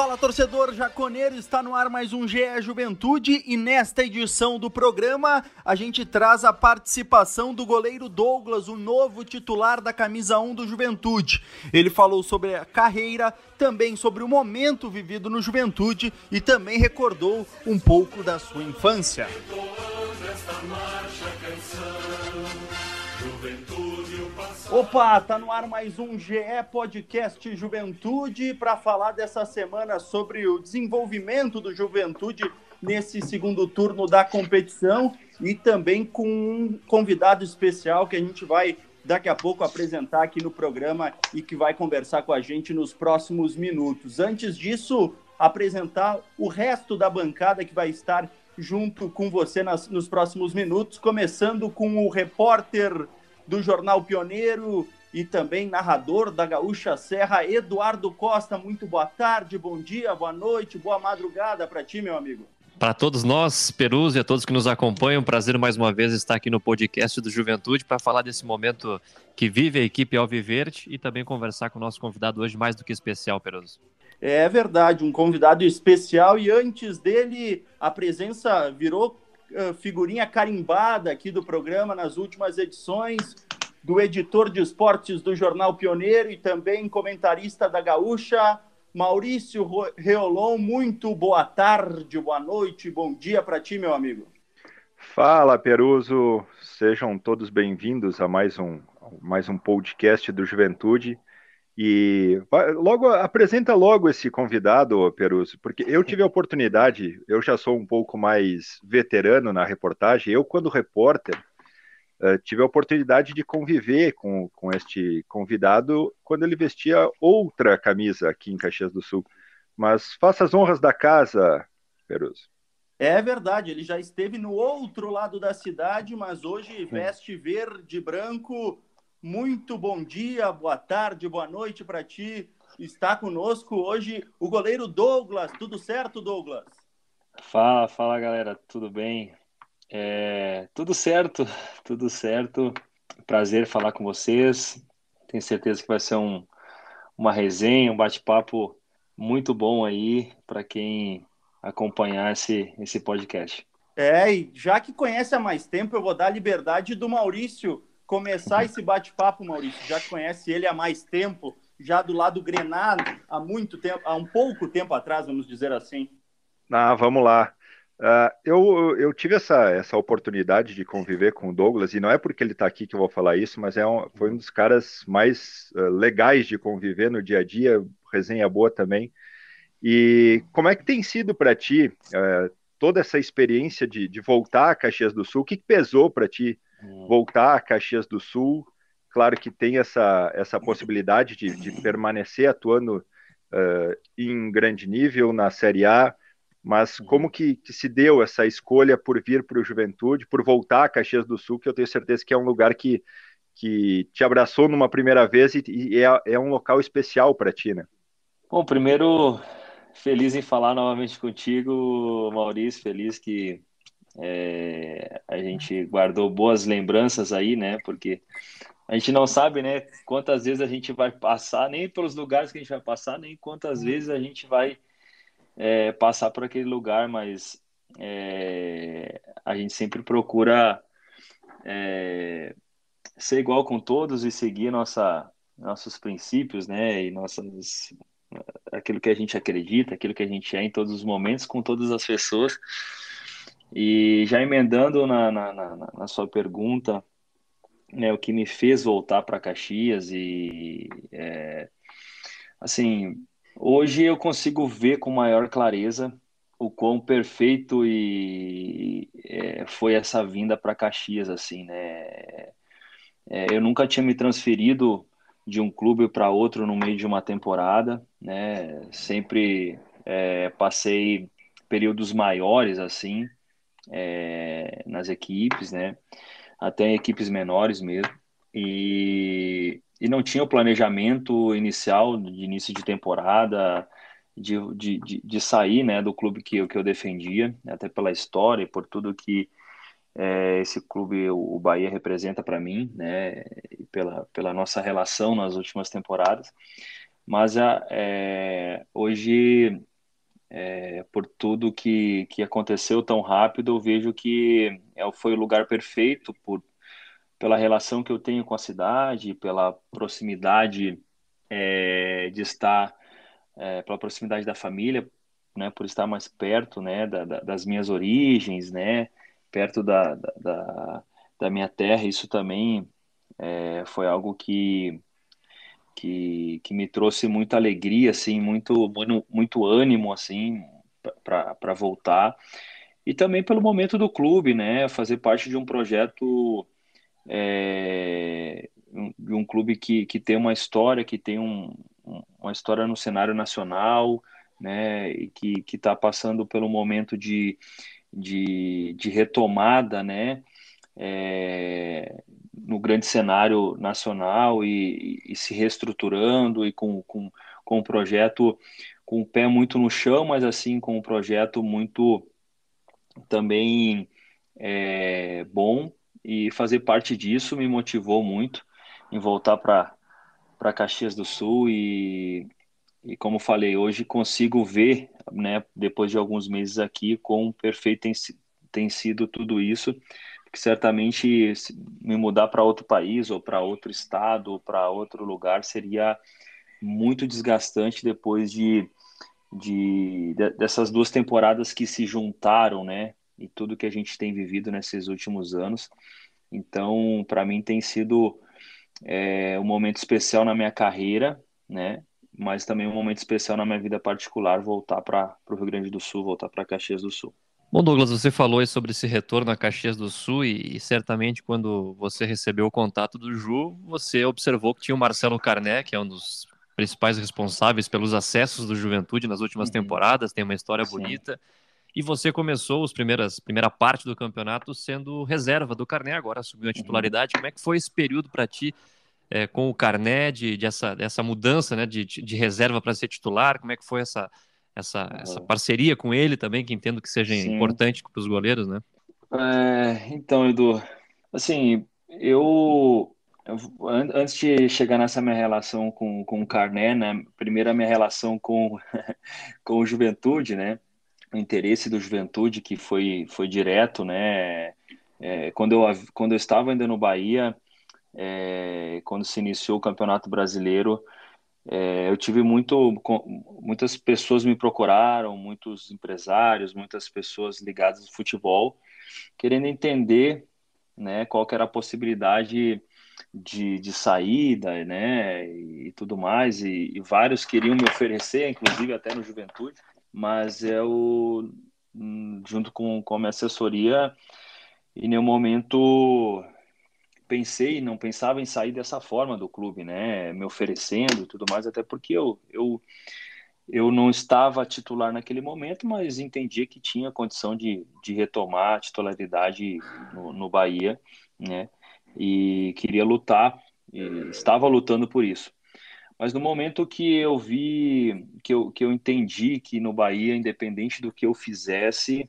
Fala torcedor jaconeiro, está no ar mais um GE Juventude e nesta edição do programa a gente traz a participação do goleiro Douglas, o novo titular da camisa 1 do Juventude. Ele falou sobre a carreira, também sobre o momento vivido no Juventude e também recordou um pouco da sua infância. Opa, tá no ar mais um GE Podcast Juventude para falar dessa semana sobre o desenvolvimento do Juventude nesse segundo turno da competição e também com um convidado especial que a gente vai daqui a pouco apresentar aqui no programa e que vai conversar com a gente nos próximos minutos. Antes disso, apresentar o resto da bancada que vai estar junto com você nas, nos próximos minutos, começando com o repórter do Jornal Pioneiro e também narrador da Gaúcha Serra, Eduardo Costa. Muito boa tarde, bom dia, boa noite, boa madrugada para ti, meu amigo. Para todos nós, Perus e a todos que nos acompanham, prazer mais uma vez estar aqui no podcast do Juventude para falar desse momento que vive a equipe Alviverde e também conversar com o nosso convidado hoje mais do que especial, Perus. É verdade, um convidado especial e antes dele a presença virou figurinha carimbada aqui do programa nas últimas edições, do editor de esportes do Jornal Pioneiro e também comentarista da Gaúcha, Maurício Reolon. Muito boa tarde, boa noite, bom dia para ti, meu amigo. Fala, Peruso. Sejam todos bem-vindos a mais um, mais um podcast do Juventude. E logo apresenta logo esse convidado, Peruso, porque eu tive a oportunidade, eu já sou um pouco mais veterano na reportagem, eu quando repórter uh, tive a oportunidade de conviver com, com este convidado quando ele vestia outra camisa aqui em Caxias do Sul. Mas faça as honras da casa, Peruso. É verdade, ele já esteve no outro lado da cidade, mas hoje veste verde e branco muito bom dia, boa tarde, boa noite para ti. Está conosco hoje o goleiro Douglas. Tudo certo, Douglas? Fala, fala galera, tudo bem? É, tudo certo, tudo certo. Prazer falar com vocês. Tenho certeza que vai ser um, uma resenha, um bate-papo muito bom aí para quem acompanhar esse, esse podcast. É, e já que conhece há mais tempo, eu vou dar a liberdade do Maurício começar esse bate-papo, Maurício, já conhece ele há mais tempo, já do lado Grenado, há muito tempo, há um pouco tempo atrás, vamos dizer assim. Ah, vamos lá. Uh, eu, eu tive essa, essa oportunidade de conviver com o Douglas, e não é porque ele está aqui que eu vou falar isso, mas é um, foi um dos caras mais uh, legais de conviver no dia a dia, resenha boa também. E como é que tem sido para ti uh, toda essa experiência de, de voltar a Caxias do Sul? O que, que pesou para ti voltar a Caxias do Sul. Claro que tem essa, essa possibilidade de, de permanecer atuando uh, em grande nível na Série A, mas como que, que se deu essa escolha por vir para o Juventude, por voltar a Caxias do Sul, que eu tenho certeza que é um lugar que, que te abraçou numa primeira vez e, e é, é um local especial para ti, né? Bom, primeiro, feliz em falar novamente contigo, Maurício, feliz que é, a gente guardou boas lembranças aí, né? Porque a gente não sabe, né? Quantas vezes a gente vai passar, nem pelos lugares que a gente vai passar, nem quantas vezes a gente vai é, passar por aquele lugar, mas é, a gente sempre procura é, ser igual com todos e seguir nossa, nossos princípios, né? E nossas aquilo que a gente acredita, aquilo que a gente é em todos os momentos, com todas as pessoas. E já emendando na, na, na, na sua pergunta, né, o que me fez voltar para Caxias e é, assim hoje eu consigo ver com maior clareza o quão perfeito e é, foi essa vinda para Caxias assim né? É, eu nunca tinha me transferido de um clube para outro no meio de uma temporada né? Sempre é, passei períodos maiores assim é, nas equipes, né? Até equipes menores mesmo. E, e não tinha o planejamento inicial de início de temporada de, de, de, de sair né, do clube que, que eu defendia, até pela história e por tudo que é, esse clube, o Bahia, representa para mim, né, pela, pela nossa relação nas últimas temporadas. Mas é, hoje é, por tudo que, que aconteceu tão rápido, eu vejo que é, foi o lugar perfeito por, pela relação que eu tenho com a cidade, pela proximidade é, de estar, é, pela proximidade da família, né, por estar mais perto, né, da, da, das minhas origens, né, perto da, da, da minha terra, isso também é, foi algo que, que, que me trouxe muita alegria, assim, muito, muito, muito ânimo, assim, para voltar. E também pelo momento do clube, né, fazer parte de um projeto é, de um clube que, que tem uma história, que tem um, uma história no cenário nacional, né, e que está passando pelo momento de, de, de retomada, né, é, no grande cenário nacional e, e, se reestruturando e com, com, com um projeto com o pé muito no chão, mas assim com um projeto muito também é, bom. E fazer parte disso me motivou muito em voltar para Caxias do Sul e, e como falei hoje consigo ver né depois de alguns meses aqui com perfeito tem, tem sido tudo isso que certamente me mudar para outro país ou para outro estado ou para outro lugar seria muito desgastante depois de, de, de, dessas duas temporadas que se juntaram, né? E tudo que a gente tem vivido nesses últimos anos. Então, para mim tem sido é, um momento especial na minha carreira, né? Mas também um momento especial na minha vida particular voltar para o Rio Grande do Sul, voltar para Caxias do Sul. Bom, Douglas, você falou sobre esse retorno a Caxias do Sul e, e, certamente quando você recebeu o contato do Ju, você observou que tinha o Marcelo Carné, que é um dos principais responsáveis pelos acessos do Juventude nas últimas uhum. temporadas, tem uma história Sim. bonita. E você começou os primeiras primeira parte do campeonato sendo reserva do Carné, agora assumiu a uhum. titularidade. Uhum. Como é que foi esse período para ti é, com o Carné, de, de essa, dessa mudança né, de, de reserva para ser titular? Como é que foi essa, essa, essa parceria com ele também, que entendo que seja Sim. importante para os goleiros, né? É, então, Edu, assim, eu, eu, antes de chegar nessa minha relação com, com o Carné, né, primeiro a minha relação com, com o Juventude, né, o interesse do Juventude que foi, foi direto, né, é, quando, eu, quando eu estava ainda no Bahia, é, quando se iniciou o Campeonato Brasileiro, é, eu tive muito, muitas pessoas me procuraram, muitos empresários, muitas pessoas ligadas ao futebol, querendo entender, né, qual era a possibilidade de, de saída, né, e tudo mais, e, e vários queriam me oferecer, inclusive até no Juventude, mas eu, hum, junto com, com a minha assessoria, em nenhum momento pensei, não pensava em sair dessa forma do clube, né? Me oferecendo e tudo mais, até porque eu, eu, eu não estava titular naquele momento, mas entendia que tinha condição de, de retomar a titularidade no, no Bahia, né? E queria lutar, e estava lutando por isso. Mas no momento que eu vi, que eu, que eu entendi que no Bahia, independente do que eu fizesse,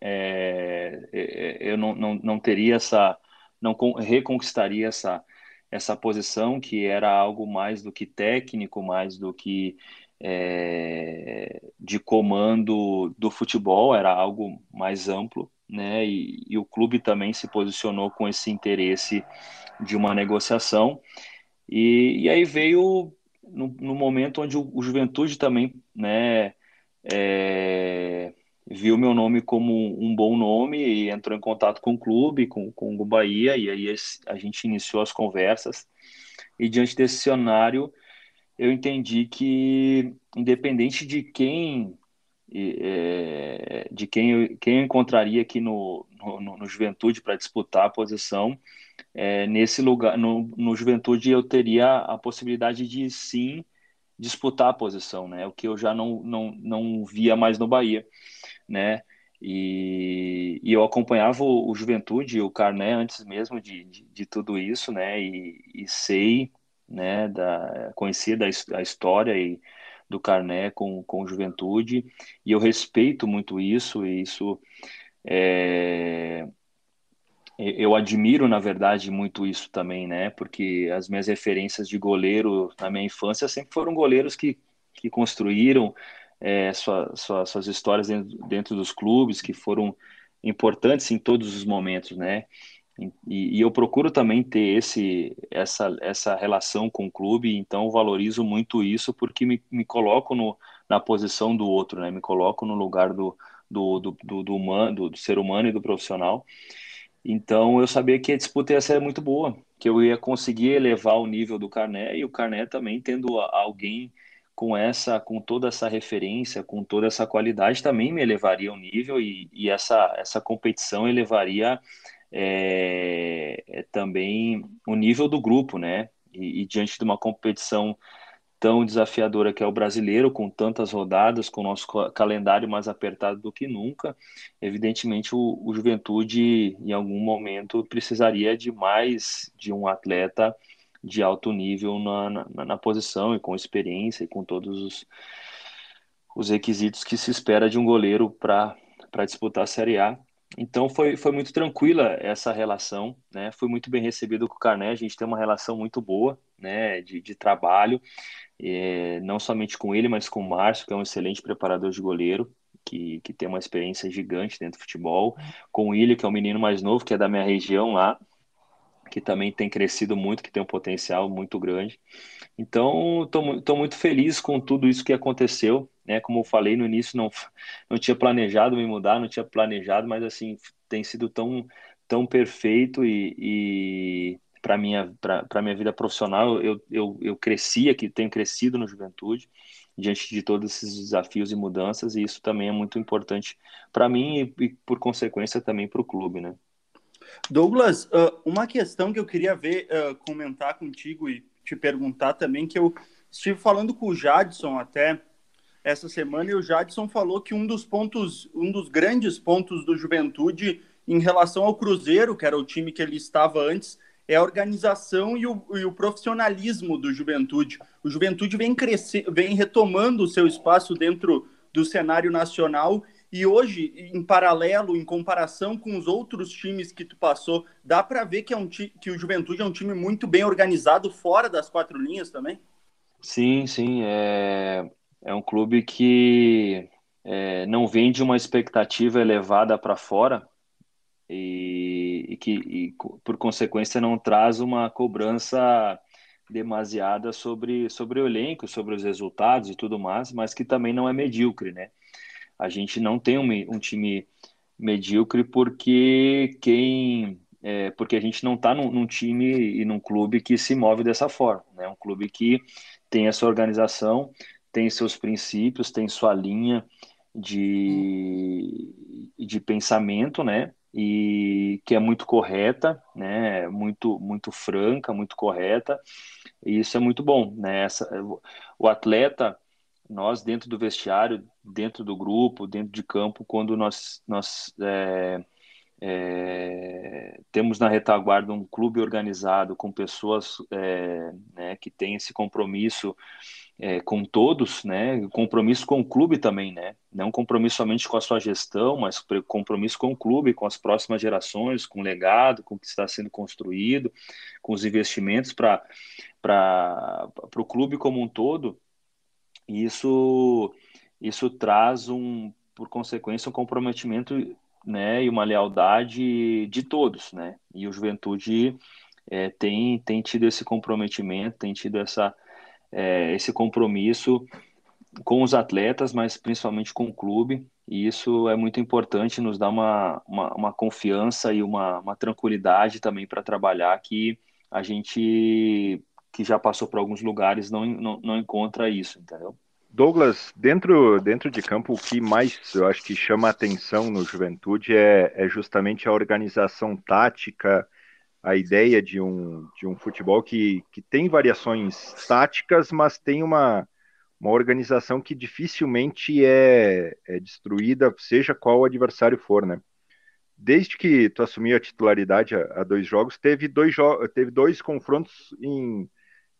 é, é, eu não, não, não teria essa não reconquistaria essa, essa posição, que era algo mais do que técnico, mais do que é, de comando do futebol, era algo mais amplo, né? E, e, o clube também se posicionou com esse interesse de uma negociação. E, e aí veio no, no, momento onde o, o Juventude também, né? É, viu meu nome como um bom nome e entrou em contato com o clube, com, com o Bahia, e aí a gente iniciou as conversas. E diante desse cenário, eu entendi que, independente de quem é, de quem eu, quem eu encontraria aqui no, no, no Juventude para disputar a posição, é, nesse lugar, no, no Juventude, eu teria a possibilidade de sim disputar a posição, né? O que eu já não, não, não via mais no Bahia né? E, e eu acompanhava o, o Juventude, o Carné, antes mesmo de, de, de tudo isso, né? E, e, sei, né? Da, conhecia da, a história e do Carné com, com Juventude, e eu respeito muito isso, e isso é, eu admiro, na verdade, muito isso também, né? Porque as minhas referências de goleiro na minha infância sempre foram goleiros que, que construíram é, sua, sua, suas histórias dentro, dentro dos clubes que foram importantes em todos os momentos, né? E, e, eu procuro também ter esse, essa, essa relação com o clube, então valorizo muito isso porque me, me coloco no, na posição do outro, né? Me coloco no lugar do, do, do, do, do, humano, do ser humano e do profissional. Então eu sabia que a disputa ia ser muito boa, que eu ia conseguir elevar o nível do Carné e o Carné também tendo alguém com essa, com toda essa referência, com toda essa qualidade, também me elevaria o nível e, e essa, essa competição elevaria é, é também o nível do grupo, né? E, e, diante de uma competição tão desafiadora que é o brasileiro, com tantas rodadas, com o nosso calendário mais apertado do que nunca, evidentemente o, o Juventude, em algum momento, precisaria de mais de um atleta de alto nível na, na, na posição e com experiência e com todos os, os requisitos que se espera de um goleiro para disputar a Série A. Então foi, foi muito tranquila essa relação, né? Fui muito bem recebido com o Carné, a gente tem uma relação muito boa, né? De, de trabalho, é, não somente com ele, mas com o Márcio, que é um excelente preparador de goleiro, que, que tem uma experiência gigante dentro do futebol, com o William, que é um menino mais novo, que é da minha região lá, que também tem crescido muito, que tem um potencial muito grande. Então, estou muito feliz com tudo isso que aconteceu. Né? Como eu falei no início, não, não tinha planejado me mudar, não tinha planejado, mas assim tem sido tão, tão perfeito e, e para minha para minha vida profissional eu, eu, eu cresci aqui, tenho crescido no Juventude diante de todos esses desafios e mudanças e isso também é muito importante para mim e, e por consequência também para o clube, né? Douglas, uma questão que eu queria ver, comentar contigo e te perguntar também, que eu estive falando com o Jadson até essa semana, e o Jadson falou que um dos pontos, um dos grandes pontos do Juventude em relação ao Cruzeiro, que era o time que ele estava antes, é a organização e o, e o profissionalismo do Juventude. O Juventude vem, crescer, vem retomando o seu espaço dentro do cenário nacional e hoje, em paralelo, em comparação com os outros times que tu passou, dá para ver que, é um que o Juventude é um time muito bem organizado fora das quatro linhas também? Sim, sim. É, é um clube que é, não vem de uma expectativa elevada para fora e, e que, e, por consequência, não traz uma cobrança demasiada sobre, sobre o elenco, sobre os resultados e tudo mais, mas que também não é medíocre, né? A gente não tem um, um time medíocre porque quem é, porque a gente não está num, num, time e num clube que se move dessa forma, né? Um clube que tem essa organização, tem seus princípios, tem sua linha de, de pensamento, né? E que é muito correta, né? Muito muito franca, muito correta. E isso é muito bom, né? Essa, o atleta nós dentro do vestiário, dentro do grupo, dentro de campo, quando nós, nós é, é, temos na retaguarda um clube organizado com pessoas é, né, que têm esse compromisso é, com todos, né, compromisso com o clube também, né, não compromisso somente com a sua gestão, mas compromisso com o clube, com as próximas gerações, com o legado, com o que está sendo construído, com os investimentos para o clube como um todo, isso, isso traz um, por consequência, um comprometimento né, e uma lealdade de todos, né? E o Juventude é, tem, tem tido esse comprometimento, tem tido essa, é, esse compromisso com os atletas, mas principalmente com o clube, e isso é muito importante, nos dá uma, uma, uma confiança e uma, uma tranquilidade também para trabalhar que a gente que já passou por alguns lugares não, não, não encontra isso, entendeu? Douglas, dentro, dentro de campo, o que mais eu acho que chama atenção no Juventude é, é justamente a organização tática, a ideia de um, de um futebol que, que tem variações táticas, mas tem uma, uma organização que dificilmente é, é destruída, seja qual o adversário for, né? Desde que tu assumiu a titularidade há, dois jogos, teve dois, jo teve dois confrontos em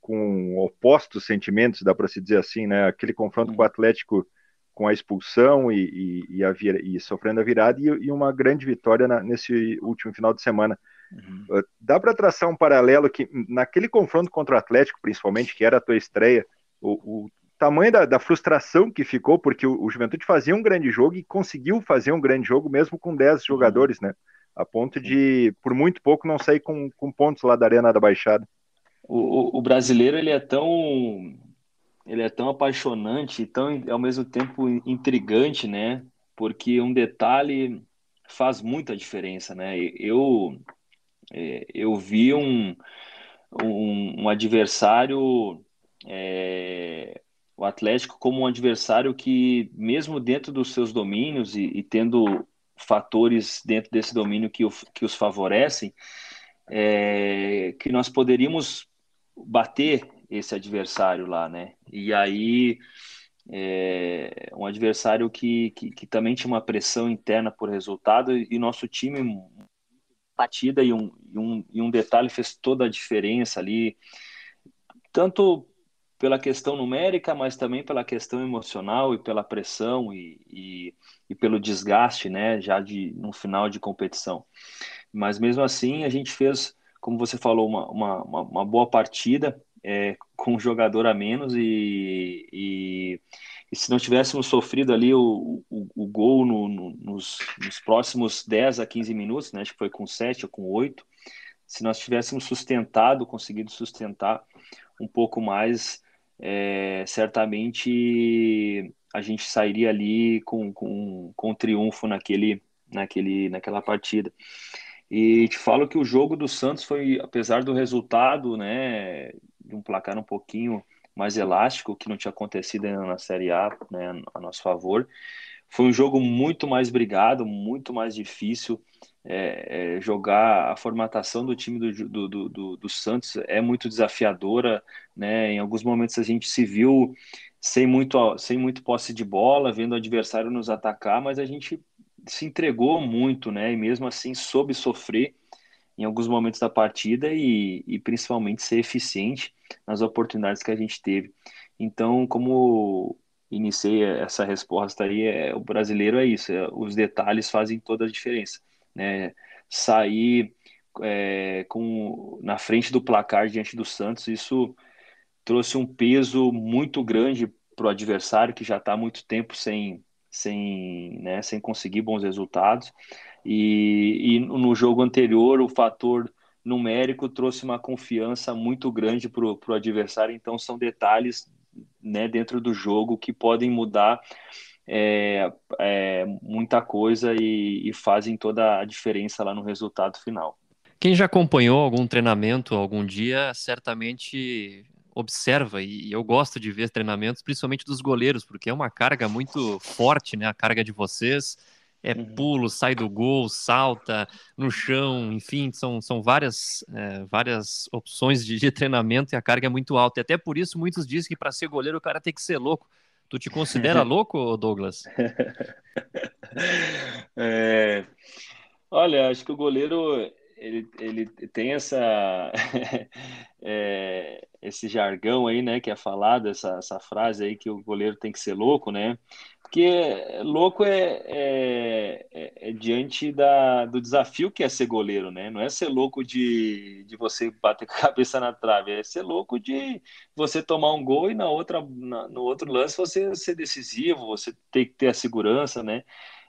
com opostos sentimentos, dá para se dizer assim, né? Aquele confronto com o Atlético com a expulsão e, e, e, a vira, e sofrendo a virada e, e uma grande vitória na, nesse último final de semana. Uhum. Uh, dá para traçar um paralelo que naquele confronto contra o Atlético, principalmente, que era a tua estreia, o, o, tamanho da, da, frustração que ficou, porque o, o, Juventude fazia um grande jogo e conseguiu fazer um grande jogo mesmo com 10 uhum. jogadores, né? A ponto de, por muito pouco, não sair com, com pontos lá da Arena da Baixada. O, o, brasileiro, ele é tão ele é tão apaixonante e tão, ao mesmo tempo, intrigante, né? Porque um detalhe faz muita diferença, né? Eu, é, eu vi um, um, um adversário é, o Atlético como um adversário que, mesmo dentro dos seus domínios e, e tendo fatores dentro desse domínio que, o, que os favorecem, é, que nós poderíamos bater esse adversário lá, né? E aí, é, um adversário que, que, que, também tinha uma pressão interna por resultado e nosso time partida e um, e um, e um detalhe fez toda a diferença ali, tanto pela questão numérica, mas também pela questão emocional e pela pressão e, e, e, pelo desgaste, né, já de no final de competição. Mas mesmo assim, a gente fez, como você falou, uma, uma, uma boa partida é, com um jogador a menos e, e, e, se não tivéssemos sofrido ali o, o, o gol no, no, nos, nos, próximos 10 a 15 minutos, né, acho que foi com 7 ou com 8, se nós tivéssemos sustentado, conseguido sustentar um pouco mais, é, certamente a gente sairia ali com, com, com triunfo naquele, naquele, naquela partida. E te falo que o jogo do Santos foi, apesar do resultado, né, de um placar um pouquinho mais elástico, que não tinha acontecido ainda na Série A, né, a nosso favor, foi um jogo muito mais brigado, muito mais difícil é, é, jogar a formatação do time do, do, do, do, Santos é muito desafiadora, né? Em alguns momentos a gente se viu sem muito, sem muito posse de bola, vendo o adversário nos atacar, mas a gente se entregou muito, né? E mesmo assim soube sofrer em alguns momentos da partida e, e principalmente ser eficiente nas oportunidades que a gente teve. Então, como iniciei essa resposta aí, é, o brasileiro é isso, é, os detalhes fazem toda a diferença né? Sair é, com na frente do placar diante do Santos, isso trouxe um peso muito grande para o adversário que já está muito tempo sem sem, né, sem conseguir bons resultados. E, e no jogo anterior, o fator numérico trouxe uma confiança muito grande para o adversário. Então, são detalhes né, dentro do jogo que podem mudar é, é, muita coisa e, e fazem toda a diferença lá no resultado final. Quem já acompanhou algum treinamento algum dia, certamente observa, e eu gosto de ver treinamentos, principalmente dos goleiros, porque é uma carga muito forte, né? A carga de vocês é uhum. pulo, sai do gol, salta no chão, enfim, são, são várias, é, várias opções de, de, treinamento e a carga é muito alta. E até por isso muitos dizem que para ser goleiro o cara tem que ser louco, Tu te considera louco, Douglas? É, olha, acho que o goleiro ele, ele tem essa é, esse jargão aí, né, que é falado, essa, essa frase aí que o goleiro tem que ser louco, né? Porque louco é, é, é, é, diante da, do desafio que é ser goleiro, né? Não é ser louco de, de você bater com a cabeça na trave, é ser louco de você tomar um gol e na outra, na, no outro lance você ser decisivo, você tem que ter a segurança, né?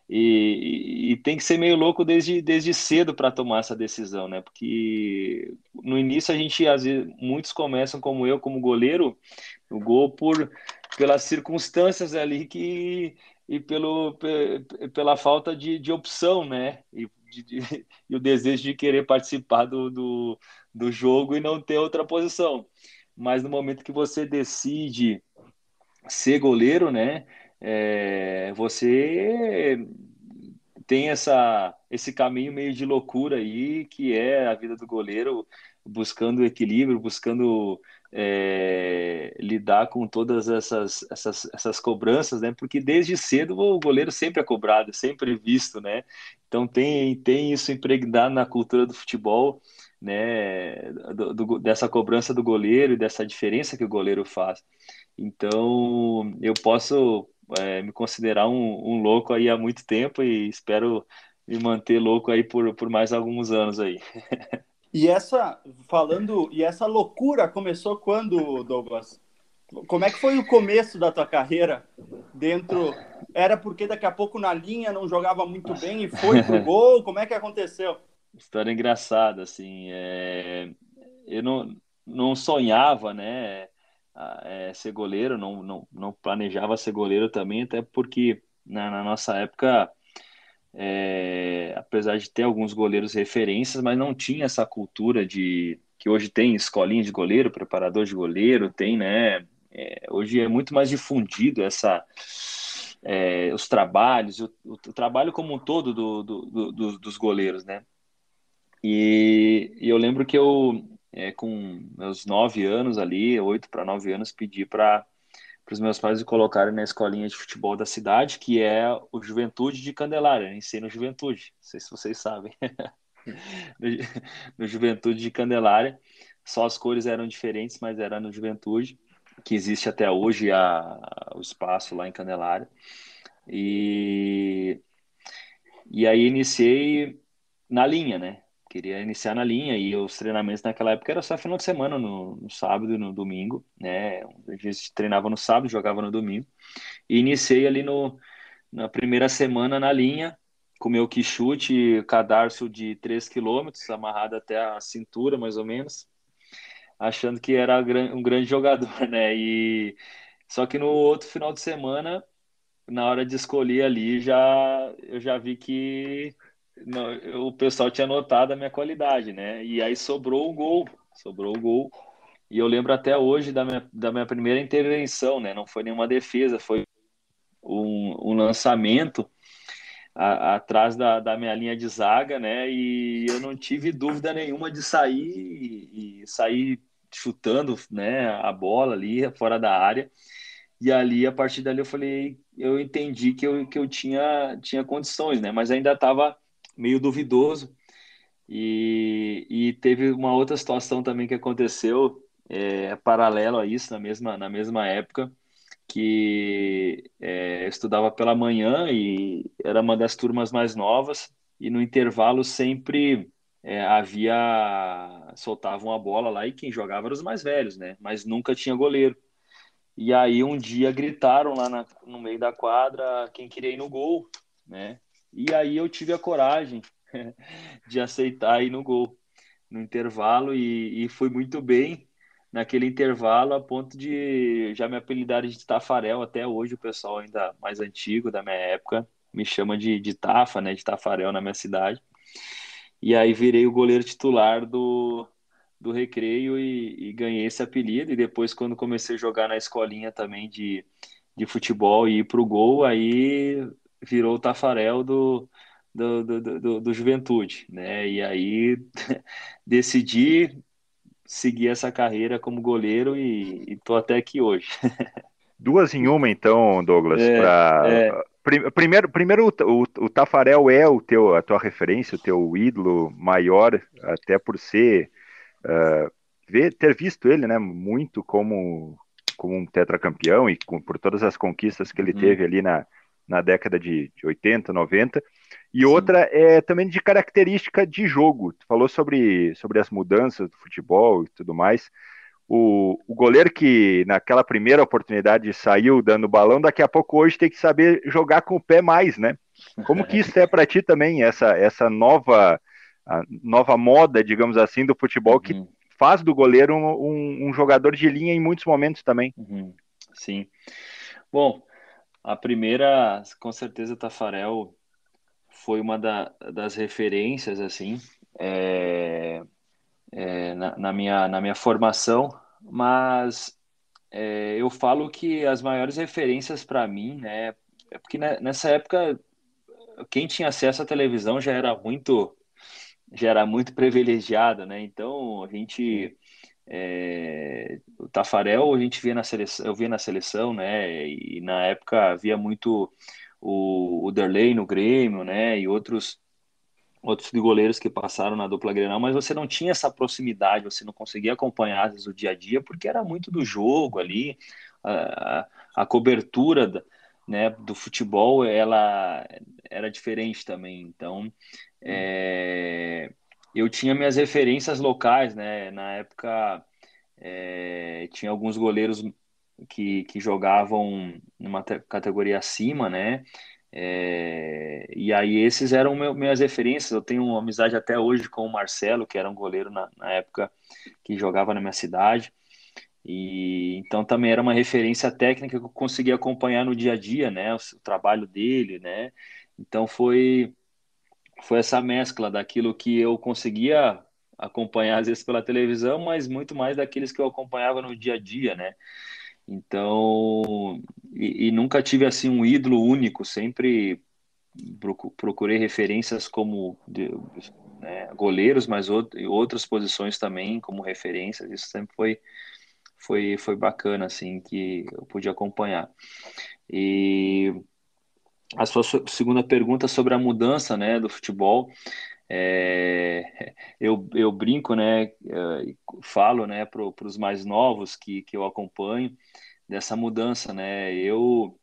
E, e, tem que ser meio louco desde, desde cedo para tomar essa decisão, né? Porque no início a gente, às vezes, muitos começam como eu, como goleiro, o gol por pelas circunstâncias ali que e pelo pela falta de, de opção, né? E, de, de, e o desejo de querer participar do, do, do jogo e não ter outra posição. Mas no momento que você decide ser goleiro, né? É, você tem essa, esse caminho meio de loucura aí, que é a vida do goleiro, buscando equilíbrio, buscando é, lidar com todas essas, essas, essas cobranças, né? Porque desde cedo o goleiro sempre é cobrado, sempre visto, né? Então tem, tem isso impregnado na cultura do futebol, né? Do, do, dessa cobrança do goleiro e dessa diferença que o goleiro faz. Então eu posso é, me considerar um, um, louco aí há muito tempo e espero me manter louco aí por, por mais alguns anos aí. E essa, falando, e essa loucura começou quando, Douglas? Como é que foi o começo da tua carreira dentro? Era porque daqui a pouco na linha não jogava muito bem e foi pro gol? Como é que aconteceu? História engraçada, assim. É... Eu não, não sonhava, né, é, ser goleiro, não, não, não planejava ser goleiro também, até porque na, na nossa época, é, apesar de ter alguns goleiros referências, mas não tinha essa cultura de que hoje tem escolinha de goleiro, preparador de goleiro, tem, né? É, hoje é muito mais difundido essa é, os trabalhos, o, o, trabalho como um todo do, do, do, dos goleiros, né? E, e, eu lembro que eu, é, com meus nove anos ali, oito para nove anos, pedi para os meus pais me colocarem na escolinha de futebol da cidade, que é o Juventude de Candelária, ensino Juventude, não sei se vocês sabem. no, Juventude de Candelária, só as cores eram diferentes, mas era no Juventude que existe até hoje a, o espaço lá em Candelária. E, e aí iniciei na linha, né? Queria iniciar na linha e os treinamentos naquela época era só final de semana, no, no sábado e no domingo, né? Gente treinava no sábado, jogava no domingo. E iniciei ali no, na primeira semana na linha, com meu quichute, cadarço de 3 quilômetros, amarrado até a cintura, mais ou menos achando que era um grande jogador, né? E só que no outro final de semana, na hora de escolher ali, já eu já vi que não, o pessoal tinha notado a minha qualidade, né? E aí sobrou o gol, sobrou o gol. E eu lembro até hoje da minha, da minha primeira intervenção, né? Não foi nenhuma defesa, foi um, um lançamento a, atrás da, da minha linha de zaga, né? E eu não tive dúvida nenhuma de sair e, e sair chutando né, a bola ali fora da área. E ali, a partir dali, eu falei, eu entendi que eu, que eu tinha, tinha condições, né? Mas ainda estava meio duvidoso. E, e teve uma outra situação também que aconteceu, é, paralelo a isso, na mesma, na mesma época, que é, eu estudava pela manhã e era uma das turmas mais novas, e no intervalo sempre é, havia soltavam a bola lá e quem jogava eram os mais velhos, né? Mas nunca tinha goleiro. E aí um dia gritaram lá na, no meio da quadra quem queria ir no gol, né? E aí eu tive a coragem de aceitar ir no gol no intervalo e, e fui muito bem naquele intervalo a ponto de já me apelidar de Tafarel até hoje o pessoal ainda mais antigo da minha época me chama de, de Tafa, né? De Tafarel na minha cidade. E aí virei o goleiro titular do, do recreio e, e, ganhei esse apelido. E depois, quando comecei a jogar na escolinha também de, de futebol e ir para o gol, aí virou o Tafarel do, do, do, do, do Juventude. Né? E aí decidi seguir essa carreira como goleiro e estou até aqui hoje. Duas em uma, então, Douglas, é, para. É Primeiro, primeiro o, o, Tafarel é o teu, a tua referência, o teu ídolo maior, até por ser uh, ver, ter visto ele, né, muito como como um tetracampeão e com, por todas as conquistas que ele uhum. teve ali na, na década de, de 80, 90. E Sim. outra é também de característica de jogo. Tu falou sobre, sobre as mudanças do futebol e tudo mais o, o goleiro que naquela primeira oportunidade saiu dando balão, daqui a pouco hoje tem que saber jogar com o pé mais, né? Como que isso é para ti também, essa, essa nova, nova moda, digamos assim, do futebol que uhum. faz do goleiro um, um, um, jogador de linha em muitos momentos também? Uhum. Sim. Bom, a primeira, com certeza, Tafarel foi uma da, das referências, assim, é, é, na, na, minha, na minha formação, mas é, eu falo que as maiores referências para mim, né, é porque nessa época quem tinha acesso à televisão já era muito já era muito privilegiado, né? Então a gente é, o Tafarel a gente via na seleção, eu via na seleção, né? E na época havia muito o, o Derlei no Grêmio, né? E outros outros goleiros que passaram na dupla Grenal, mas você não tinha essa proximidade, você não conseguia acompanhar vezes, o dia a dia, porque era muito do jogo ali, a, a cobertura né, do futebol, ela era diferente também, então é, eu tinha minhas referências locais, né, na época é, tinha alguns goleiros que, que jogavam numa categoria acima, né? É, e aí esses eram meu, minhas referências. Eu tenho uma amizade até hoje com o Marcelo, que era um goleiro na, na época que jogava na minha cidade. E então também era uma referência técnica que eu conseguia acompanhar no dia a dia, né? O, o trabalho dele, né? Então foi foi essa mescla daquilo que eu conseguia acompanhar às vezes pela televisão, mas muito mais daqueles que eu acompanhava no dia a dia, né? Então, e, e nunca tive assim um ídolo único, sempre procurei referências como de, né, goleiros, mas out, outras posições também como referências. Isso sempre foi foi foi bacana assim que eu pude acompanhar. E a sua segunda pergunta sobre a mudança, né, do futebol, é, eu, eu brinco, né, é, falo, né, para os mais novos que, que eu acompanho dessa mudança, né, eu,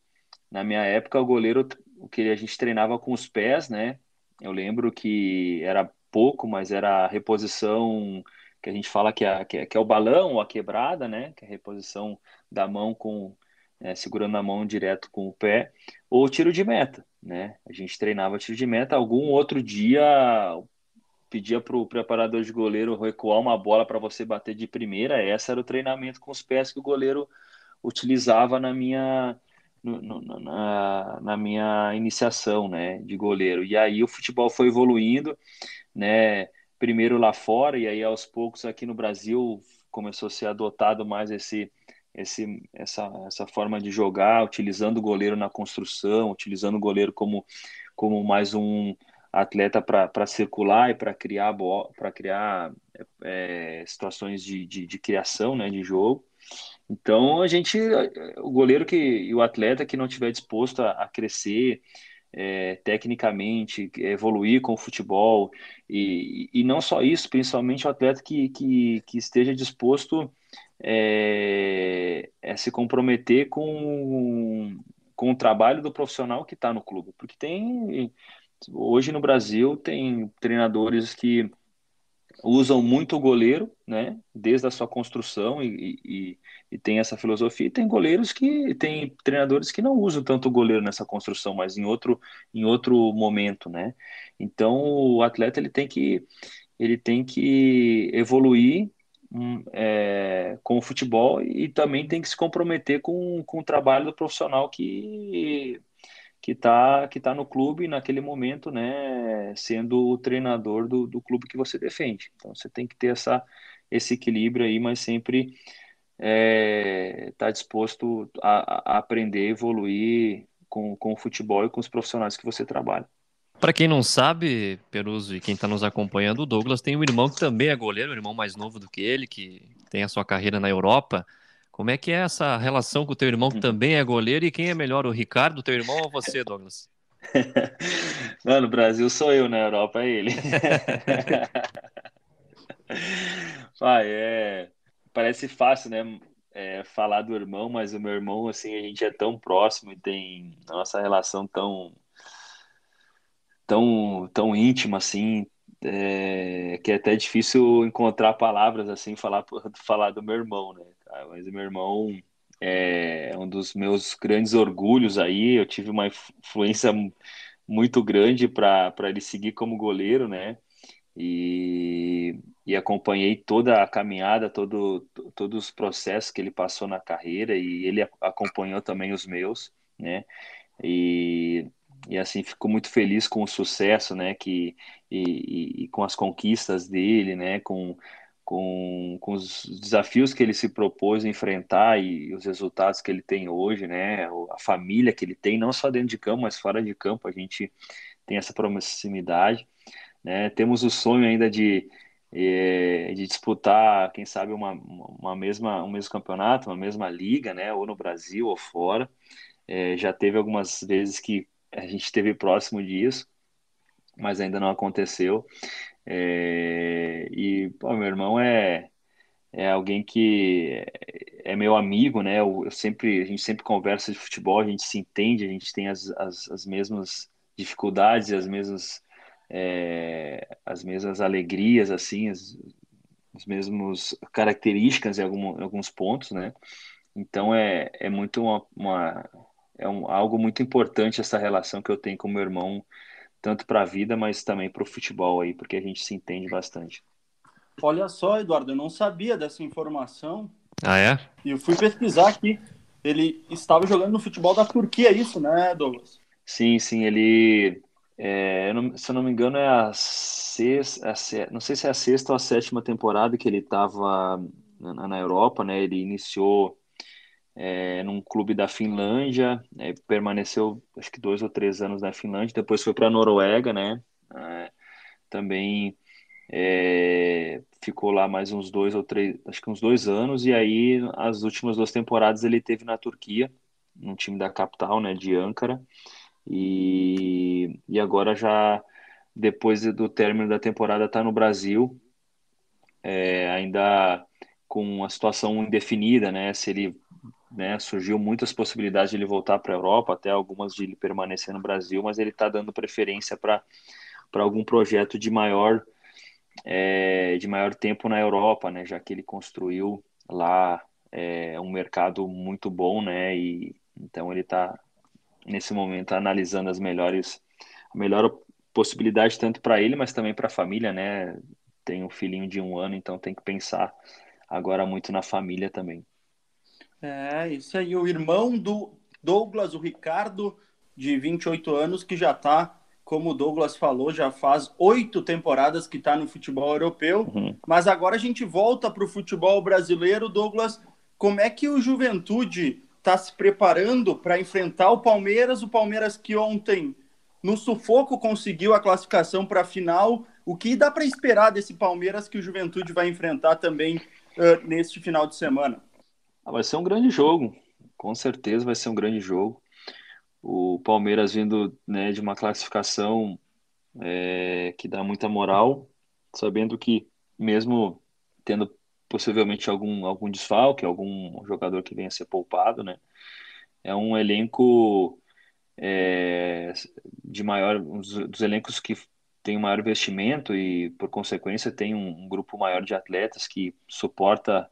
na minha época, o goleiro, o que a gente treinava com os pés, né, eu lembro que era pouco, mas era a reposição que a gente fala que é, que é, que é o balão ou a quebrada, né, que é a reposição da mão com, é, segurando a mão direto com o pé, ou tiro de meta, né? A gente treinava tiro de meta. Algum outro dia pedia para o preparador de goleiro recuar uma bola para você bater de primeira. Esse era o treinamento com os pés que o goleiro utilizava na minha no, no, na, na minha iniciação, né, de goleiro. E aí o futebol foi evoluindo, né? Primeiro lá fora e aí aos poucos aqui no Brasil começou a ser adotado mais esse esse, essa, essa forma de jogar, utilizando o goleiro na construção, utilizando o goleiro como, como mais um atleta para circular e para criar para criar é, situações de, de, de, criação né, de jogo. Então a gente, o goleiro que e o atleta que não tiver disposto a, a crescer é, tecnicamente, evoluir com o futebol e, e não só isso, principalmente o atleta que, que, que esteja disposto é, é se comprometer com, com o trabalho do profissional que está no clube. Porque tem. Hoje no Brasil tem treinadores que usam muito o goleiro, né, desde a sua construção e, e, e, tem essa filosofia. E tem goleiros que tem treinadores que não usam tanto o goleiro nessa construção, mas em outro em outro momento, né? Então o atleta ele tem que ele tem que evoluir é, com o futebol e também tem que se comprometer com, com o trabalho do profissional que que está que tá no clube naquele momento, né, sendo o treinador do, do clube que você defende. Então você tem que ter essa, esse equilíbrio aí, mas sempre estar é, tá disposto a, a aprender, evoluir com, com o futebol e com os profissionais que você trabalha. Para quem não sabe, Peruso e quem está nos acompanhando, o Douglas tem um irmão que também é goleiro, um irmão mais novo do que ele, que tem a sua carreira na Europa. Como é que é essa relação com o teu irmão que também é goleiro e quem é melhor, o Ricardo, teu irmão ou você, Douglas? Não, no Brasil sou eu, na Europa é ele. Pai, é... Parece fácil, né? É, falar do irmão, mas o meu irmão, assim, a gente é tão próximo e tem a nossa relação tão tão, tão íntima assim, é, que é até difícil encontrar palavras assim, falar, falar do meu irmão, né? Mas o meu irmão é um dos meus grandes orgulhos aí. Eu tive uma influência muito grande para ele seguir como goleiro, né? E, e acompanhei toda a caminhada, todo, todos os processos que ele passou na carreira e ele acompanhou também os meus, né? E e assim fico muito feliz com o sucesso, né, que e, e, com as conquistas dele, né, com, com, com os desafios que ele se propôs a enfrentar e, e os resultados que ele tem hoje, né, a família que ele tem, não só dentro de campo, mas fora de campo, a gente tem essa proximidade, né, temos o sonho ainda de eh, de disputar, quem sabe, uma, uma mesma, um mesmo campeonato, uma mesma liga, né, ou no Brasil ou fora. É, já teve algumas vezes que a gente esteve próximo disso, mas ainda não aconteceu. É, e pô, meu irmão é, é alguém que é meu amigo, né? Eu, eu, sempre, a gente sempre conversa de futebol, a gente se entende, a gente tem as, as, as mesmas dificuldades, as mesmas é, as mesmas alegrias, assim, as, as mesmas características em, algum, em alguns pontos, né? Então é, é muito uma, uma é um, algo muito importante essa relação que eu tenho com meu irmão, tanto para a vida, mas também para o futebol aí, porque a gente se entende bastante. Olha só, Eduardo, eu não sabia dessa informação. Ah, é? E eu fui pesquisar aqui. Ele estava jogando no futebol da Turquia, é isso, né, Douglas? Sim, sim, ele. É, se eu não me engano, é a sexta. A, não sei se é a sexta ou a sétima temporada que ele estava na, na Europa, né? Ele iniciou é, num clube da Finlândia, é, permaneceu acho que dois ou três anos na Finlândia, depois foi para a Noruega, né? É, também é, ficou lá mais uns dois ou três, acho que uns dois anos, e aí as últimas duas temporadas ele teve na Turquia, num time da capital, né, de Ankara, e, e agora já depois do término da temporada está no Brasil, é, ainda com a situação indefinida, né, se ele né, surgiu muitas possibilidades de ele voltar para a Europa, até algumas de ele permanecer no Brasil, mas ele está dando preferência para algum projeto de maior é, de maior tempo na Europa, né, já que ele construiu lá é, um mercado muito bom, né, e então ele está nesse momento analisando as melhores a melhor possibilidade tanto para ele, mas também para a família, né, tem um filhinho de um ano, então tem que pensar agora muito na família também. É, isso aí, o irmão do Douglas, o Ricardo, de 28 anos, que já está como o Douglas falou, já faz oito temporadas que está no futebol europeu. Uhum. Mas agora a gente volta para o futebol brasileiro. Douglas, como é que o Juventude está se preparando para enfrentar o Palmeiras? O Palmeiras que ontem, no sufoco, conseguiu a classificação para a final. O que dá para esperar desse Palmeiras que o Juventude vai enfrentar também uh, neste final de semana? Ah, vai ser um grande jogo, com certeza vai ser um grande jogo. O Palmeiras vindo né, de uma classificação é, que dá muita moral, sabendo que mesmo tendo possivelmente algum, algum desfalque, algum jogador que venha a ser poupado, né, é um elenco é, de maior, um dos elencos que tem maior investimento e, por consequência, tem um, um grupo maior de atletas que suporta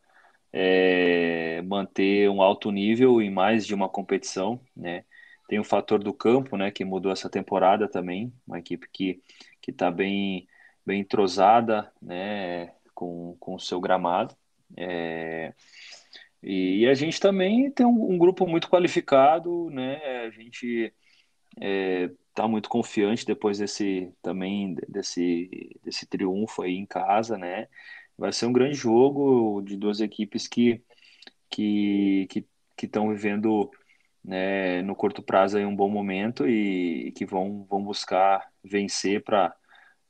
é, manter um alto nível em mais de uma competição, né? Tem o fator do campo, né, que mudou essa temporada também, uma equipe que que está bem bem entrosada, né, com, com o seu gramado. É, e, a gente também tem um, um, grupo muito qualificado, né? A gente está é, muito confiante depois desse também desse desse triunfo aí em casa, né? Vai ser um grande jogo de duas equipes que que que estão vivendo né, no curto prazo aí um bom momento e, e que vão, vão buscar vencer para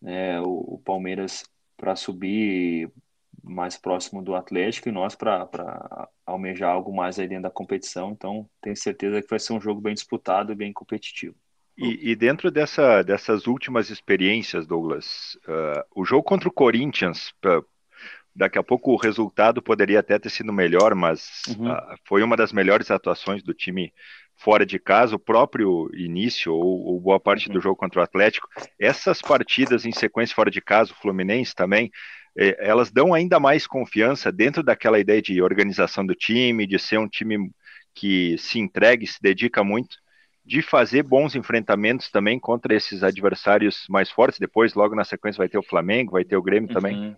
né, o, o, Palmeiras para subir mais próximo do Atlético e nós para almejar algo mais aí dentro da competição. Então, tenho certeza que vai ser um jogo bem disputado e bem competitivo. E, e dentro dessa, dessas últimas experiências, Douglas, uh, o jogo contra o Corinthians, Daqui a pouco o resultado poderia até ter sido melhor, mas uhum. uh, foi uma das melhores atuações do time fora de casa, o próprio início ou, ou boa parte uhum. do jogo contra o Atlético. Essas partidas em sequência fora de casa, o Fluminense também, eh, elas dão ainda mais confiança dentro daquela ideia de organização do time, de ser um time que se entrega e se dedica muito, de fazer bons enfrentamentos também contra esses adversários mais fortes. Depois, logo na sequência, vai ter o Flamengo, vai ter o Grêmio uhum. também.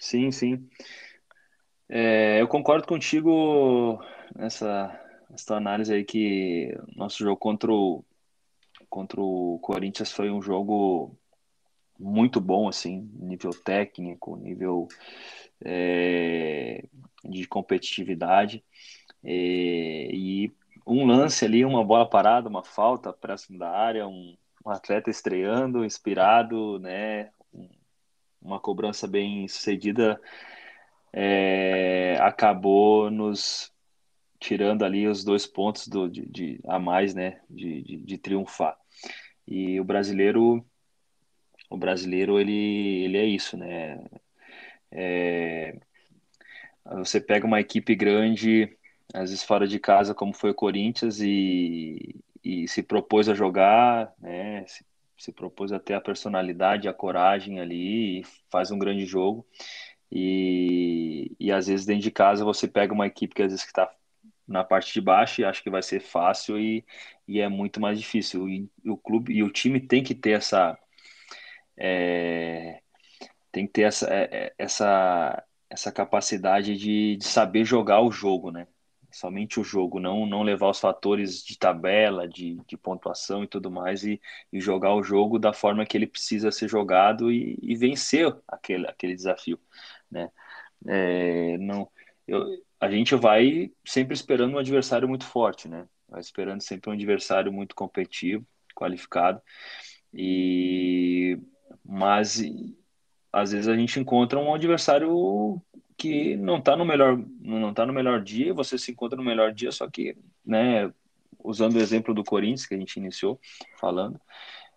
Sim, sim. É, eu concordo contigo nessa, nessa análise aí que nosso jogo contra o, contra o Corinthians foi um jogo muito bom, assim, nível técnico, nível é, de competitividade. É, e um lance ali, uma bola parada, uma falta próximo da área, um, um atleta estreando, inspirado, né? Uma cobrança bem sucedida é, acabou nos tirando ali os dois pontos do, de, de a mais, né, de, de, de, triunfar. E o brasileiro, o brasileiro ele, ele é isso, né? É, você pega uma equipe grande, às vezes fora de casa, como foi o Corinthians, e, e se propôs a jogar, né? Se se propôs até a personalidade, a coragem ali faz um grande jogo. E, e às vezes dentro de casa você pega uma equipe que às vezes está na parte de baixo e acho que vai ser fácil e, e é muito mais difícil. E, o clube e o time tem que ter essa é, tem que ter essa, é, é, essa, essa capacidade de, de saber jogar o jogo, né? Somente o jogo, não, não levar os fatores de tabela, de, de pontuação e tudo mais, e, e, jogar o jogo da forma que ele precisa ser jogado e, e vencer aquele, aquele desafio, né? É, não, eu, a gente vai sempre esperando um adversário muito forte, né? Vai esperando sempre um adversário muito competitivo, qualificado, e mas às vezes a gente encontra um adversário que não está no melhor não tá no melhor dia, você se encontra no melhor dia, só que, né, usando o exemplo do Corinthians que a gente iniciou falando,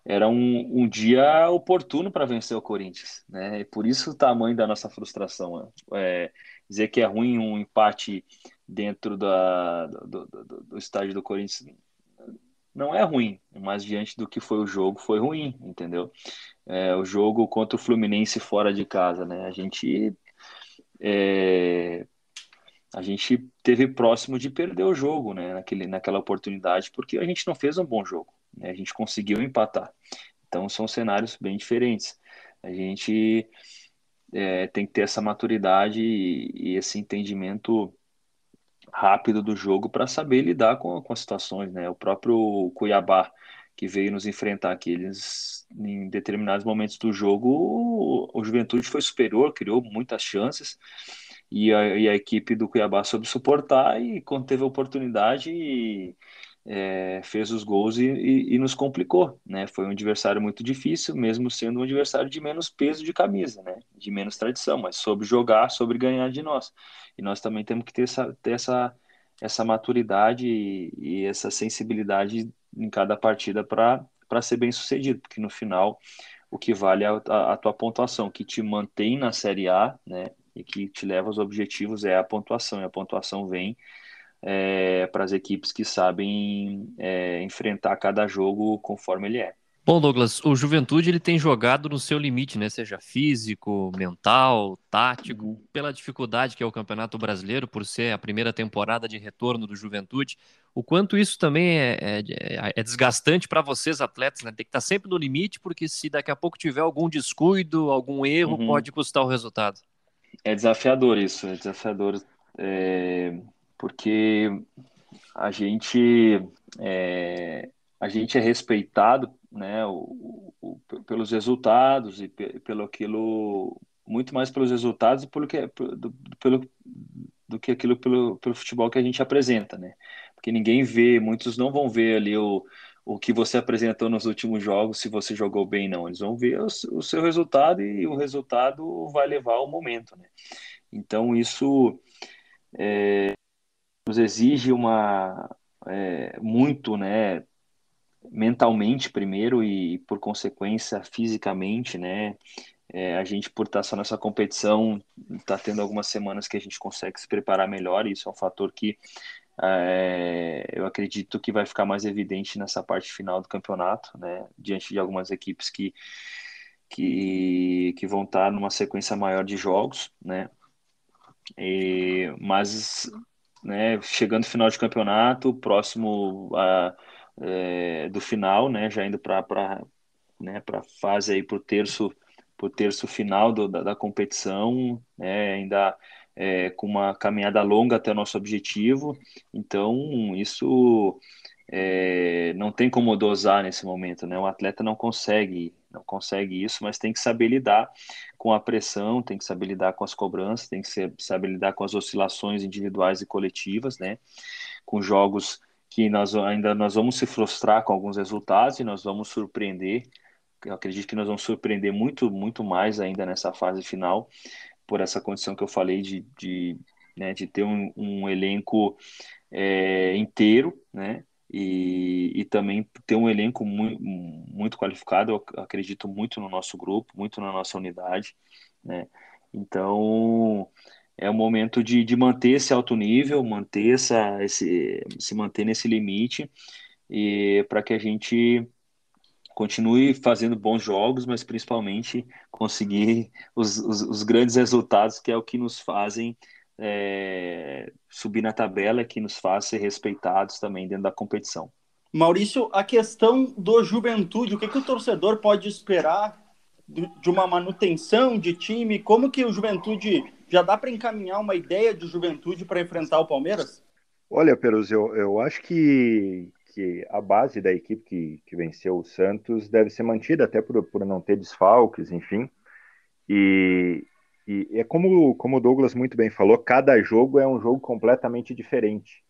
era um, um dia oportuno para vencer o Corinthians, né? E por isso o tamanho da nossa frustração. Né? É, dizer que é ruim um empate dentro da, do, do, do estádio do Corinthians não é ruim, mas diante do que foi o jogo, foi ruim, entendeu? É, o jogo contra o Fluminense fora de casa, né? A gente é, a gente teve próximo de perder o jogo, né? Naquele, naquela oportunidade, porque a gente não fez um bom jogo, né? A gente conseguiu empatar. Então são cenários bem diferentes. A gente é, tem que ter essa maturidade e, e esse entendimento rápido do jogo para saber lidar com, com as situações, né? O próprio Cuiabá que veio nos enfrentar aqui, eles em determinados momentos do jogo o, Juventude foi superior, criou muitas chances e a, e a, equipe do Cuiabá soube suportar e quando teve a oportunidade é, fez os gols e, e, e, nos complicou, né? Foi um adversário muito difícil, mesmo sendo um adversário de menos peso de camisa, né? De menos tradição, mas soube jogar, soube ganhar de nós. E nós também temos que ter essa, ter essa, essa maturidade e, e essa sensibilidade em cada partida para ser bem sucedido, porque no final o que vale é a, a, tua pontuação, que te mantém na Série A, né? E que te leva aos objetivos é a pontuação, e a pontuação vem é, para as equipes que sabem é, enfrentar cada jogo conforme ele é. Bom, Douglas, o Juventude ele tem jogado no seu limite, né? Seja físico, mental, tático, uhum. pela dificuldade que é o Campeonato Brasileiro, por ser a primeira temporada de retorno do Juventude. O quanto isso também é, é, é desgastante para vocês, atletas, né? Tem que estar sempre no limite, porque se daqui a pouco tiver algum descuido, algum erro, uhum. pode custar o resultado. É desafiador isso, é desafiador. É porque a gente é, a gente é respeitado né, o, o, pelos resultados e pelo aquilo muito mais pelos resultados pelo que do, pelo do que aquilo pelo, pelo futebol que a gente apresenta, né? Porque ninguém vê, muitos não vão ver ali o, o que você apresentou nos últimos jogos, se você jogou bem não. Eles vão ver o, o seu resultado e o resultado vai levar ao momento, né? Então isso é, nos exige uma é, muito, né, mentalmente primeiro e por consequência fisicamente, né? É, a gente por estar só nessa competição está tendo algumas semanas que a gente consegue se preparar melhor. E isso é um fator que é, eu acredito que vai ficar mais evidente nessa parte final do campeonato, né? Diante de algumas equipes que que, que vão estar numa sequência maior de jogos, né? E, mas né, chegando final de campeonato, próximo a, é, do final, né, já indo para né, a fase aí para o terço, pro terço final do, da, da, competição, né, ainda é, com uma caminhada longa até o nosso objetivo, então isso é, não tem como dosar nesse momento, né, o atleta não consegue não consegue isso, mas tem que saber lidar com a pressão, tem que saber lidar com as cobranças, tem que saber lidar com as oscilações individuais e coletivas, né? Com jogos que nós ainda nós vamos se frustrar com alguns resultados e nós vamos surpreender. Eu acredito que nós vamos surpreender muito, muito mais ainda nessa fase final, por essa condição que eu falei de, de, né, de ter um, um elenco é, inteiro, né? e, e também ter um elenco muito, muito qualificado. Eu acredito muito no nosso grupo, muito na nossa unidade, né? Então é o momento de, de manter esse alto nível, manter essa, esse, se manter nesse limite e para que a gente continue fazendo bons jogos, mas principalmente conseguir os, os, os, grandes resultados, que é o que nos fazem é, subir na tabela, que nos faz ser respeitados também dentro da competição. Maurício, a questão do juventude, o que, que o torcedor pode esperar de uma manutenção de time? Como que o juventude já dá para encaminhar uma ideia de juventude para enfrentar o Palmeiras? Olha, Perus, eu, eu acho que, que a base da equipe que, que venceu o Santos deve ser mantida, até por, por não ter desfalques, enfim. E, e é como, como o Douglas muito bem falou, cada jogo é um jogo completamente diferente.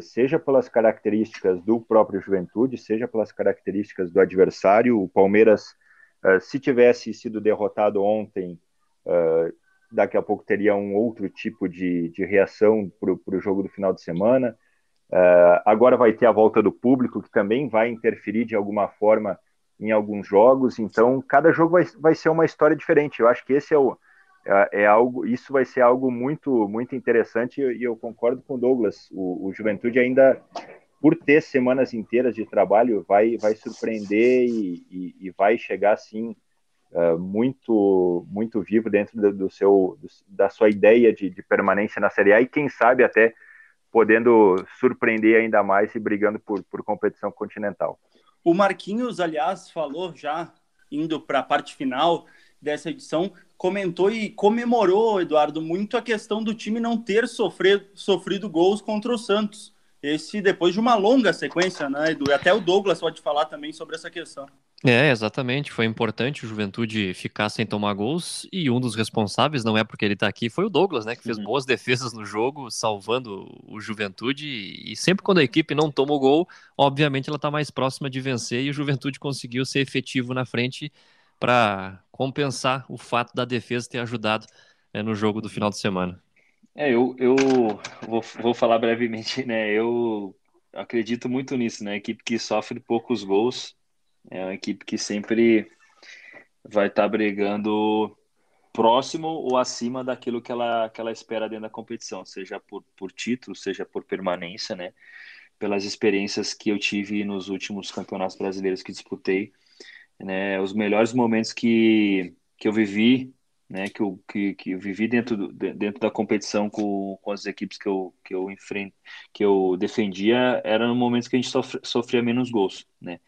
Seja pelas características do próprio Juventude, seja pelas características do adversário. O Palmeiras, eh, se tivesse sido derrotado ontem, eh, daqui a pouco teria um outro tipo de, de reação para o jogo do final de semana. Uh, agora vai ter a volta do público, que também vai interferir de alguma forma em alguns jogos. Então, cada jogo vai, vai ser uma história diferente. Eu acho que esse é o é, é algo, isso vai ser algo muito muito interessante e eu concordo com o Douglas. O, o Juventude ainda por ter semanas inteiras de trabalho vai vai surpreender e, e, e vai chegar assim uh, muito muito vivo dentro do, do seu do, da sua ideia de, de, permanência na Série A e quem sabe até podendo surpreender ainda mais e brigando por, por competição continental. O Marquinhos, aliás, falou já indo para a parte final dessa edição, comentou e comemorou, Eduardo, muito a questão do time não ter sofrido, sofrido gols contra o Santos. Esse depois de uma longa sequência, né, Edu? Até o Douglas pode falar também sobre essa questão. É, exatamente. Foi importante o Juventude ficar sem tomar gols e um dos responsáveis, não é porque ele está aqui, foi o Douglas, né? Que fez uhum. boas defesas no jogo, salvando o Juventude. E sempre quando a equipe não toma o gol, obviamente ela está mais próxima de vencer e o Juventude conseguiu ser efetivo na frente para compensar o fato da defesa ter ajudado é, no jogo do final de semana. É, eu, eu vou, vou falar brevemente, né? Eu acredito muito nisso, né? Equipe que sofre poucos gols é uma equipe que sempre vai estar tá brigando próximo ou acima daquilo que ela, que ela espera dentro da competição, seja por, por título, seja por permanência, né? Pelas experiências que eu tive nos últimos campeonatos brasileiros que disputei, né? Os melhores momentos que, que eu vivi, né? Que eu, que, que eu vivi dentro, do, dentro da competição com, com as equipes que eu, que eu enfrento, que eu defendia, eram momentos que a gente sofria, sofria menos gols, né?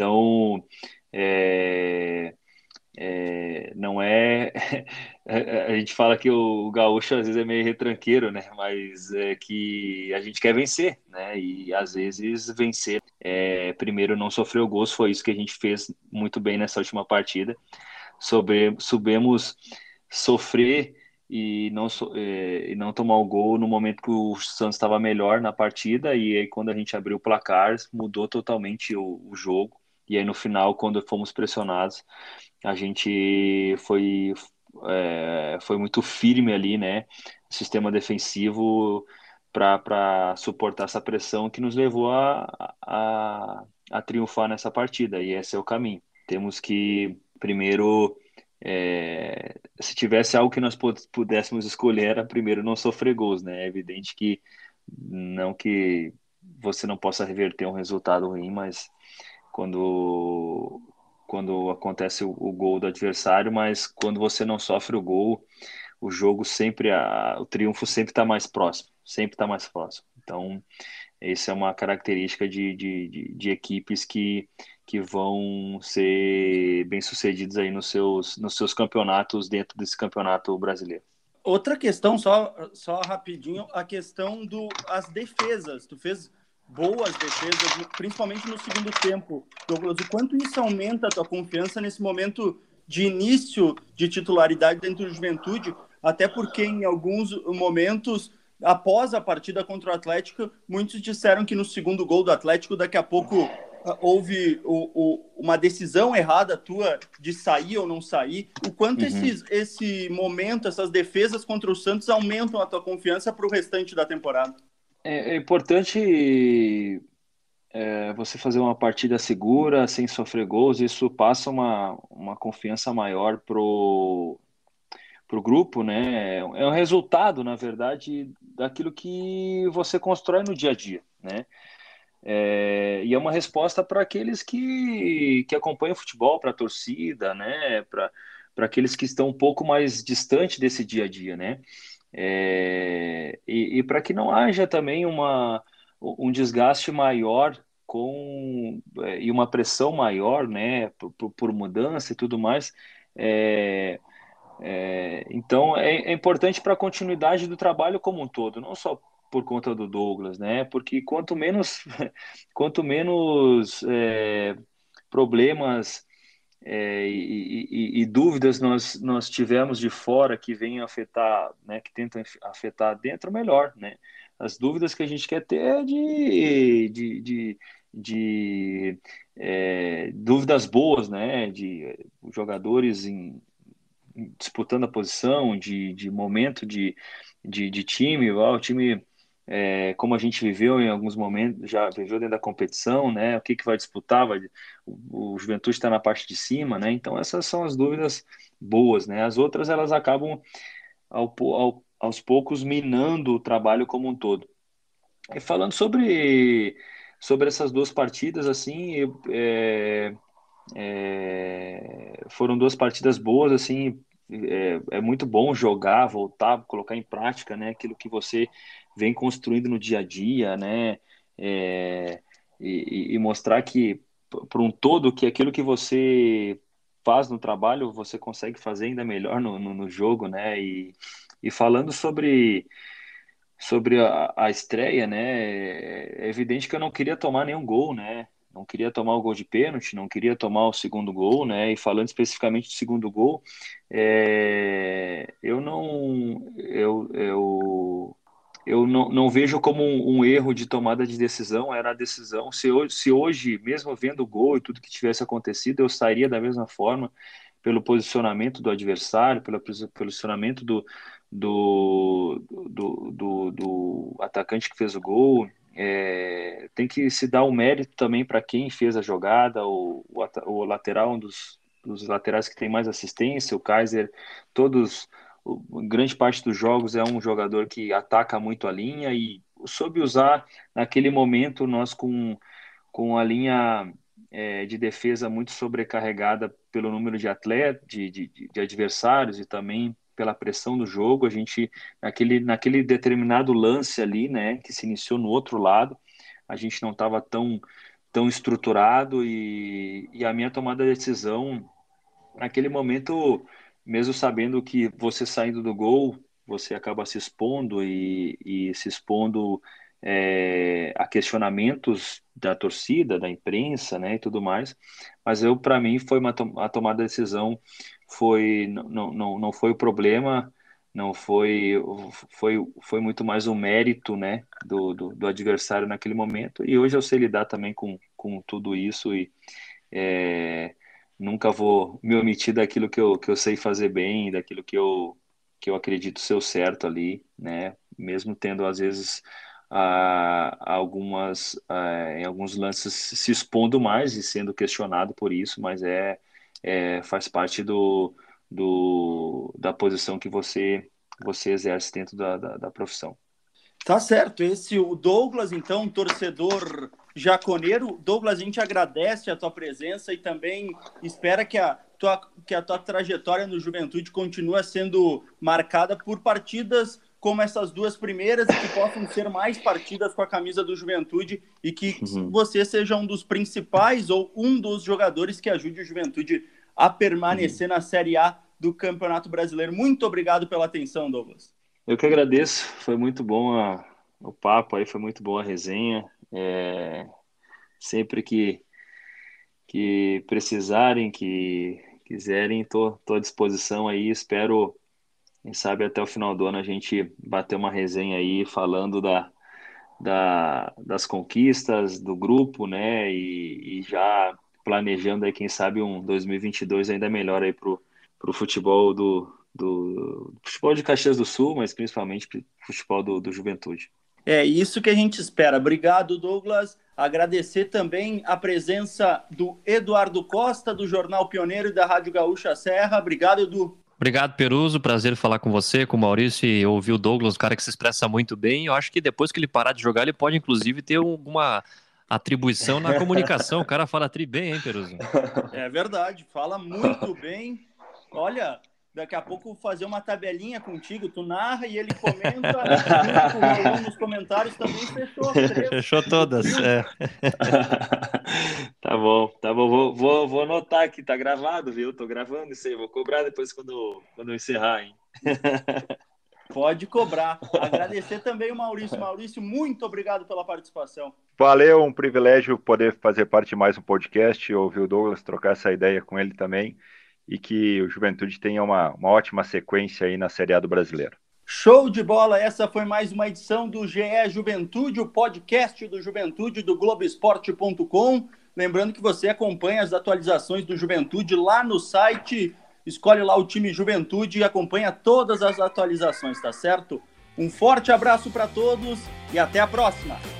Então, é, é, não é. A gente fala que o gaúcho às vezes é meio retranqueiro, né? Mas é que a gente quer vencer, né? E às vezes vencer. É, primeiro não sofreu gols, foi isso que a gente fez muito bem nessa última partida. Sobre, soubemos sofrer e não, é, e não tomar o gol no momento que o Santos estava melhor na partida. E aí, quando a gente abriu o placar, mudou totalmente o, o jogo. E aí no final, quando fomos pressionados, a gente foi, é, foi muito firme ali, né? Sistema defensivo para suportar essa pressão que nos levou a, a, a triunfar nessa partida. E esse é o caminho. Temos que, primeiro, é, se tivesse algo que nós pudéssemos escolher, era primeiro não sofrer gols, né? É evidente que não que você não possa reverter um resultado ruim, mas quando quando acontece o, o, gol do adversário, mas quando você não sofre o gol, o jogo sempre, a, o triunfo sempre está mais próximo, sempre está mais próximo. Então, essa é uma característica de, de, de, de, equipes que, que vão ser bem-sucedidas aí nos seus, nos seus campeonatos dentro desse campeonato brasileiro. Outra questão, só, só rapidinho, a questão do as defesas. Tu fez boas defesas, principalmente no segundo tempo. Douglas, o quanto isso aumenta a tua confiança nesse momento de início de titularidade dentro do Juventude, até porque em alguns momentos, após a partida contra o Atlético, muitos disseram que no segundo gol do Atlético, daqui a pouco ah, houve o, o, uma decisão errada tua de sair ou não sair. O quanto uhum. esses, esse momento, essas defesas contra o Santos aumentam a tua confiança para o restante da temporada? É, é importante é, você fazer uma partida segura, sem sofrer gols, isso passa uma, uma confiança maior pro, pro grupo, né? É um resultado, na verdade, daquilo que você constrói no dia a dia, né? É, e é uma resposta para aqueles que, que acompanham o futebol, para a torcida, né? Para aqueles que estão um pouco mais distante desse dia a dia, né? É, e, e para que não haja também uma, um desgaste maior com é, e uma pressão maior, né, por, por mudança e tudo mais. É, é, então é, é importante para a continuidade do trabalho como um todo, não só por conta do Douglas, né? Porque quanto menos, quanto menos é, problemas é, e, e, e, dúvidas nós, nós tivemos de fora que venham afetar, né, que tentam afetar dentro, melhor, né? As dúvidas que a gente quer ter é de, de, de, de é, dúvidas boas, né? De jogadores em, disputando a posição, de, de momento de, de, de time, o time é, como a gente viveu em alguns momentos, já viveu dentro da competição, né? O que, que vai disputar? Vai, o, o Juventude está na parte de cima, né? Então essas são as dúvidas boas, né? As outras elas acabam ao, ao, aos poucos minando o trabalho como um todo. E falando sobre sobre essas duas partidas, assim, é, é, foram duas partidas boas, assim, é, é, muito bom jogar, voltar, colocar em prática, né, aquilo que você vem construindo no dia a dia, né? É, e, e, mostrar que, para um todo, que aquilo que você faz no trabalho, você consegue fazer ainda melhor no, no, no jogo, né? E, e falando sobre sobre a, a estreia, né? É evidente que eu não queria tomar nenhum gol, né? Não queria tomar o gol de pênalti, não queria tomar o segundo gol, né? E falando especificamente do segundo gol, é, eu não, eu, eu eu não, não vejo como um, um, erro de tomada de decisão, era a decisão. Se hoje, se hoje, mesmo vendo o gol e tudo que tivesse acontecido, eu sairia da mesma forma, pelo posicionamento do adversário, pelo posicionamento do, do, do, do, do atacante que fez o gol. É, tem que se dar o um mérito também para quem fez a jogada, o, o, o lateral, um dos, dos laterais que tem mais assistência, o Kaiser, todos grande parte dos jogos é um jogador que ataca muito a linha e soube usar naquele momento nós com, com a linha é, de defesa muito sobrecarregada pelo número de atletas, de, de, de, adversários e também pela pressão do jogo, a gente naquele, naquele determinado lance ali, né, que se iniciou no outro lado, a gente não estava tão tão estruturado e, e a minha tomada de decisão naquele momento mesmo sabendo que você saindo do gol, você acaba se expondo e, e se expondo é, a questionamentos da torcida, da imprensa, né, e tudo mais. Mas eu, para mim, foi uma a tomada de decisão foi não, não, não foi o problema, não foi foi foi muito mais um mérito, né, do, do, do adversário naquele momento. E hoje eu sei lidar também com, com tudo isso e é, nunca vou me omitir daquilo que eu, que eu sei fazer bem, daquilo que eu, que eu acredito ser o certo ali, né? Mesmo tendo, às vezes, ah, algumas, ah, em alguns lances se expondo mais e sendo questionado por isso, mas é, é faz parte do, do, da posição que você, você exerce dentro da, da, da profissão. Tá certo. Esse o Douglas, então, torcedor jaconeiro. Douglas, a gente agradece a tua presença e também espera que a tua, que a tua trajetória no Juventude continue sendo marcada por partidas como essas duas primeiras e que possam ser mais partidas com a camisa do Juventude e que uhum. você seja um dos principais ou um dos jogadores que ajude o Juventude a permanecer uhum. na Série A do Campeonato Brasileiro. Muito obrigado pela atenção, Douglas. Eu que agradeço, foi muito bom a, o papo aí, foi muito boa a resenha. É, sempre que, que precisarem, que quiserem, estou à disposição aí. Espero, quem sabe, até o final do ano a gente bater uma resenha aí falando da, da, das conquistas do grupo, né? E, e, já planejando aí, quem sabe, um 2022 ainda melhor aí para o futebol do, do, futebol de Caxias do Sul, mas principalmente futebol do, do Juventude. É isso que a gente espera. Obrigado, Douglas. Agradecer também a presença do Eduardo Costa, do Jornal Pioneiro e da Rádio Gaúcha Serra. Obrigado, Edu. Obrigado, Peruso. Prazer falar com você, com o Maurício e ouvir o Douglas, um cara que se expressa muito bem. Eu acho que depois que ele parar de jogar, ele pode, inclusive, ter alguma atribuição na comunicação. O cara fala tri bem, hein, Peruso? É verdade, fala muito bem. Olha, daqui a pouco fazer uma tabelinha contigo, tu narra e ele comenta, junto nos comentários também fechou. Fechou todas, é. tá bom, tá bom, vou, vou, vou anotar aqui, tá gravado, viu? Tô gravando isso aí, vou cobrar depois quando, quando eu encerrar, hein? Pode cobrar. Agradecer também o Maurício. Maurício, muito obrigado pela participação. Valeu, um privilégio poder fazer parte de mais um podcast, ouvir o Douglas, trocar essa ideia com ele também e que o Juventude tenha uma, uma ótima sequência aí na Série A do Brasileiro. Show de bola! Essa foi mais uma edição do GE Juventude, o podcast do Juventude do Globoesporte.com. Lembrando que você acompanha as atualizações do Juventude lá no site, escolhe lá o time Juventude e acompanha todas as atualizações, tá certo? Um forte abraço para todos e até a próxima!